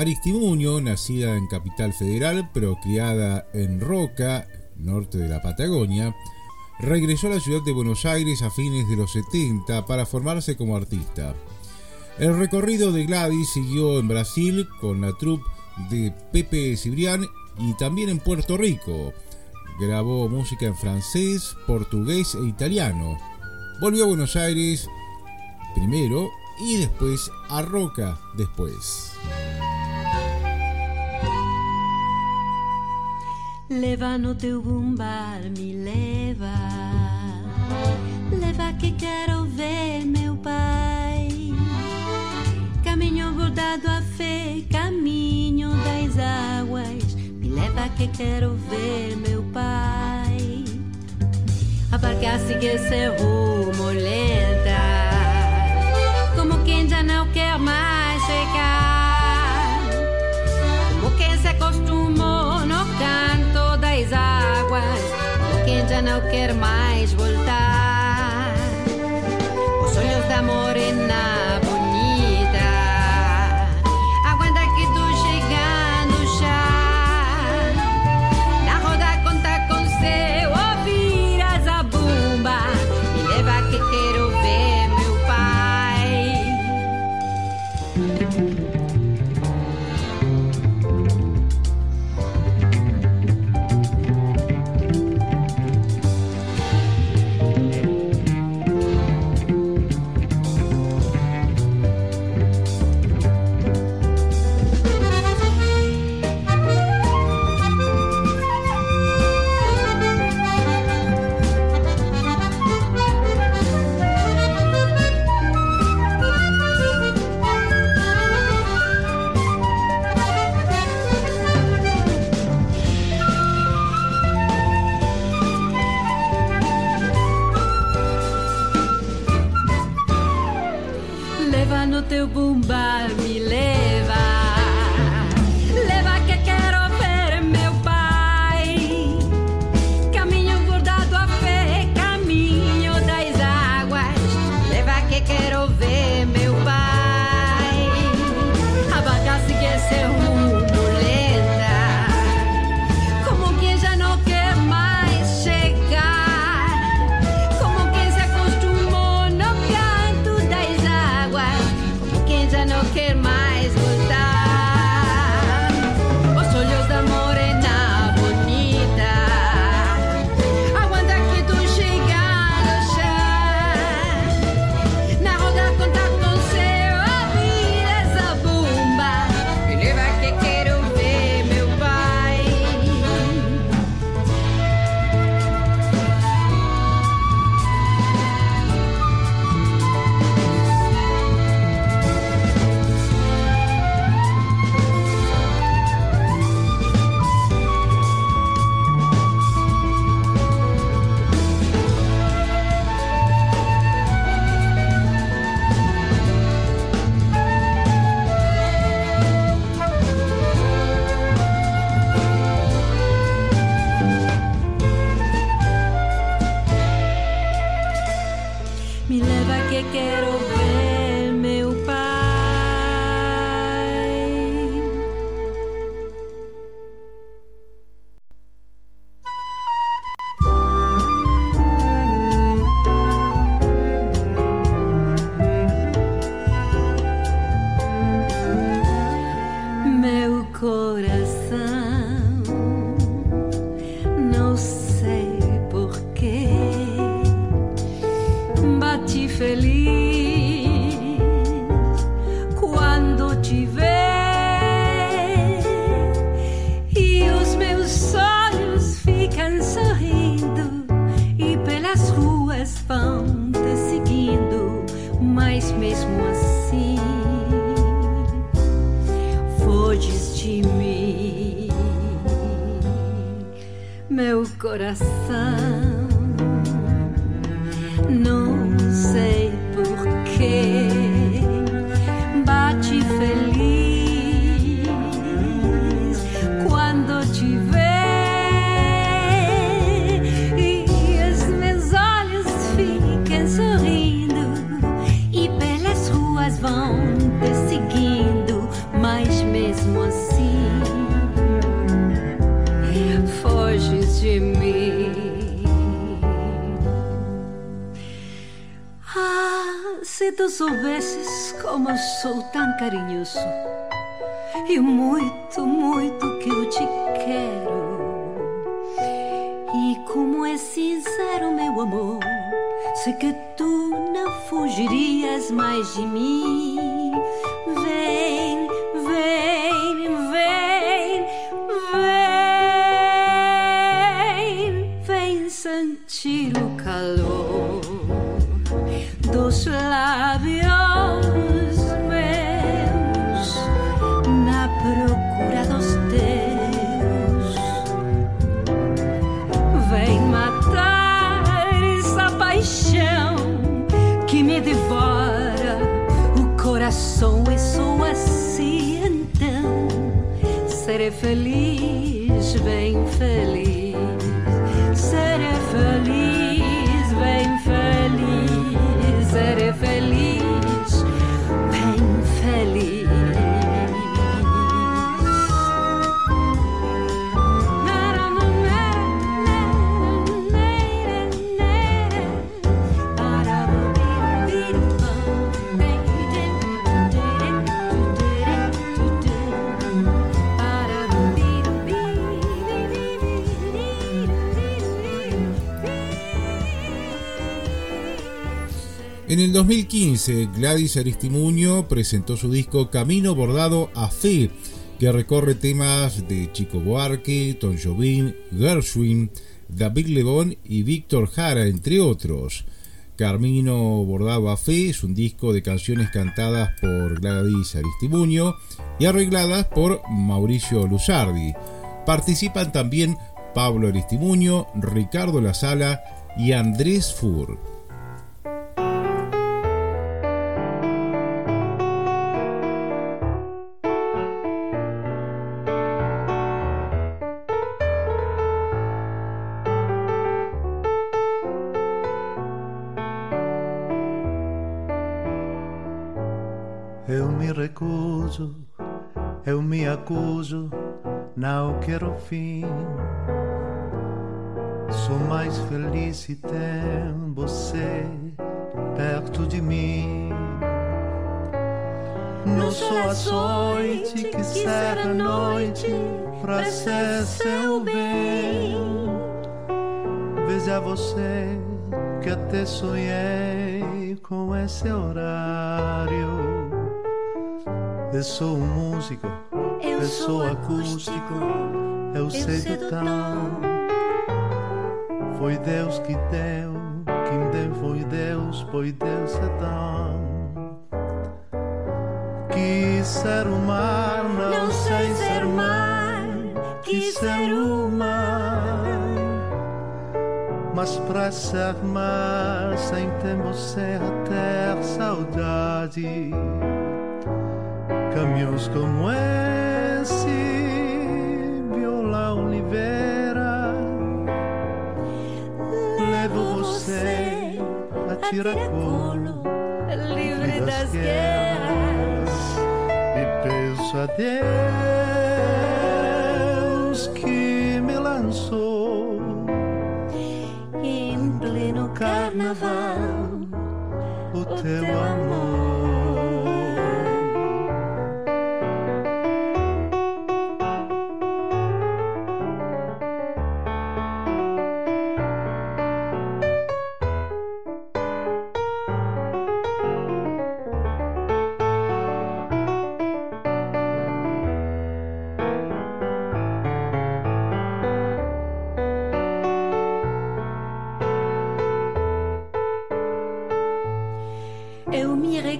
Aristimuño, nacida en Capital Federal, pero criada en Roca, norte de la Patagonia, regresó a la ciudad de Buenos Aires a fines de los 70 para formarse como artista. El recorrido de Gladys siguió en Brasil con la troupe de Pepe Cibrián y también en Puerto Rico. Grabó música en francés, portugués e italiano. Volvió a Buenos Aires primero y después a Roca después. Leva no teu bumbal, me leva. Leva que quero ver meu pai. Caminho bordado a fé, caminho das águas. Me leva que quero ver meu pai. A barca sigue seu rumo como quem já não quer mais não quer mais voltar. Mesmo assim foges de mim. coração. Não sei porquê bate feliz quando te vê e os meus olhos ficam sorrindo se tu soubesses como sou tão carinhoso e muito, muito que eu te quero. E como é sincero meu amor, sei que tu não fugirias mais de mim. Devora o coração. E sou assim então. Serei feliz, bem feliz. Serei feliz, 2015, Gladys Aristimuño presentó su disco Camino Bordado a Fe, que recorre temas de Chico Buarque, Tom Jobim, Gershwin, David Lebón y Víctor Jara, entre otros. Camino Bordado a Fe es un disco de canciones cantadas por Gladys Aristimuño y arregladas por Mauricio Luzardi. Participan también Pablo Aristimuño, Ricardo La Sala y Andrés Fur. Me recuso, eu me acuso, não quero fim. Sou mais feliz se tem você perto de mim. Não sou a sorte que será a noite pra ser seu bem. Veja você que até sonhei com esse horário. Eu sou um músico, eu sou acústico, eu sei do tal. Foi Deus que deu, quem deu foi Deus, pois Deus é tão. Quis ser o mar, não, Não sei ser mar, quis ser o mar. Mas pra ser mar, sem ter você a ter saudade. Caminhos como esse, Viola Oliveira. Levo você a tiracolo, livre das guerras. e peço a Deus que me lançou Em pleno carnaval, o teu amor.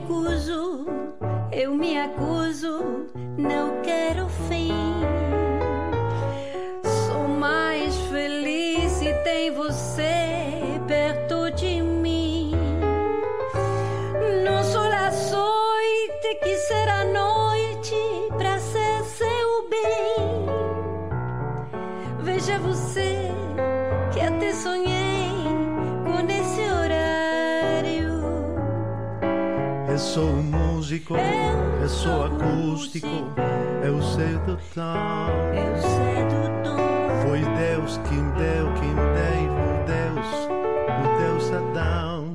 Recuso, eu me acuso, não quero fim. Sou mais feliz tem você perto de mim. Não sou a que será noite pra ser seu bem. Veja você sou músico, eu sou acústico, eu sei do tom. Eu sei do tom. Foi Deus quem deu, quem deu, Deus, o Deus Adão.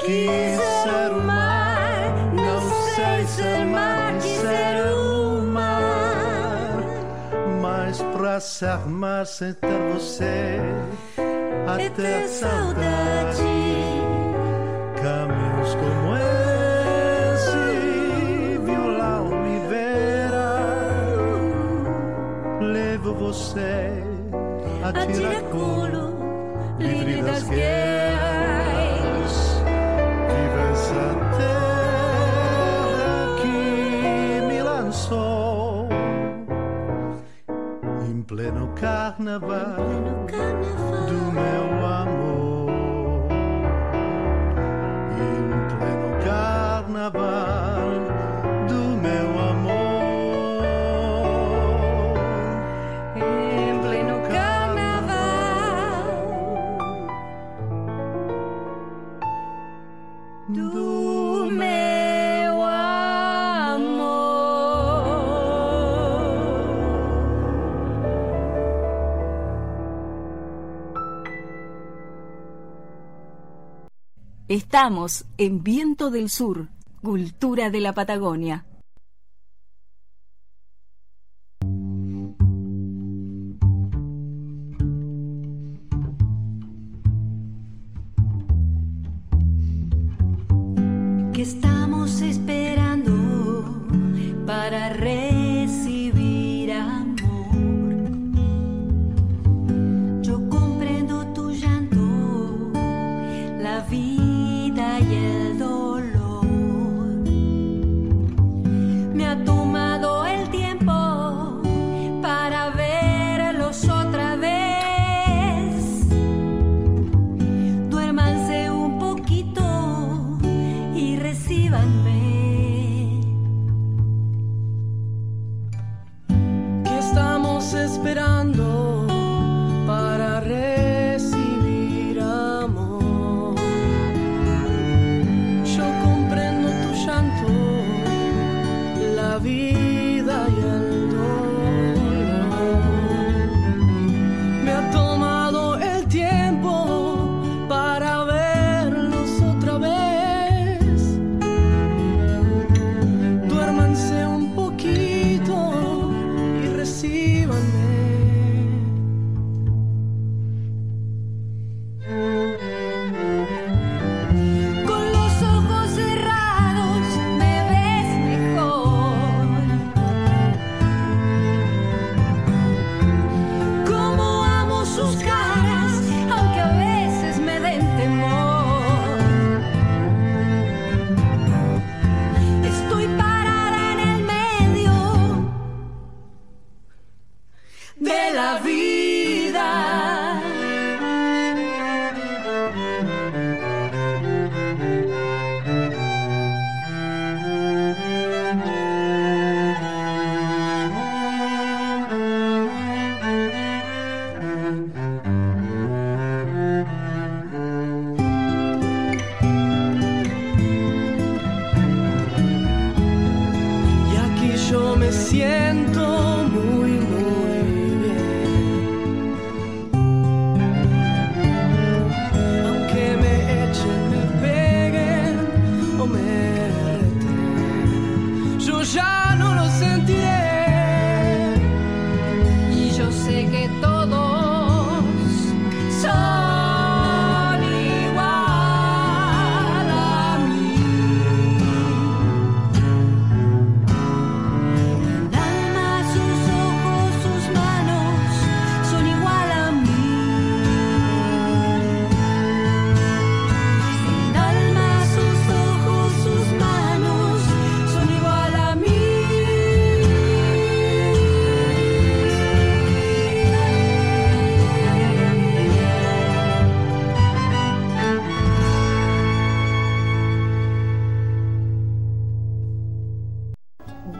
Quis ser o mar, não sei ser mar, quis ser o mar. Mas pra ser mar sem ter você, até saudade. Caminhos como esse, violão me verá. Levo você a tiracolo, livre das guerras. Vives a terra que me lançou em pleno carnaval No carnaval. do meu amor. Estamos en Viento del Sur, Cultura de la Patagonia.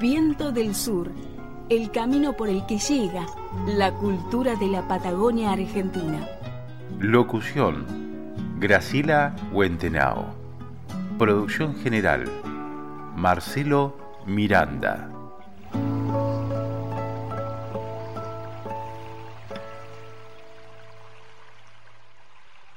Viento del Sur, el camino por el que llega la cultura de la Patagonia Argentina. Locución, Gracila Huentenao. Producción general, Marcelo Miranda.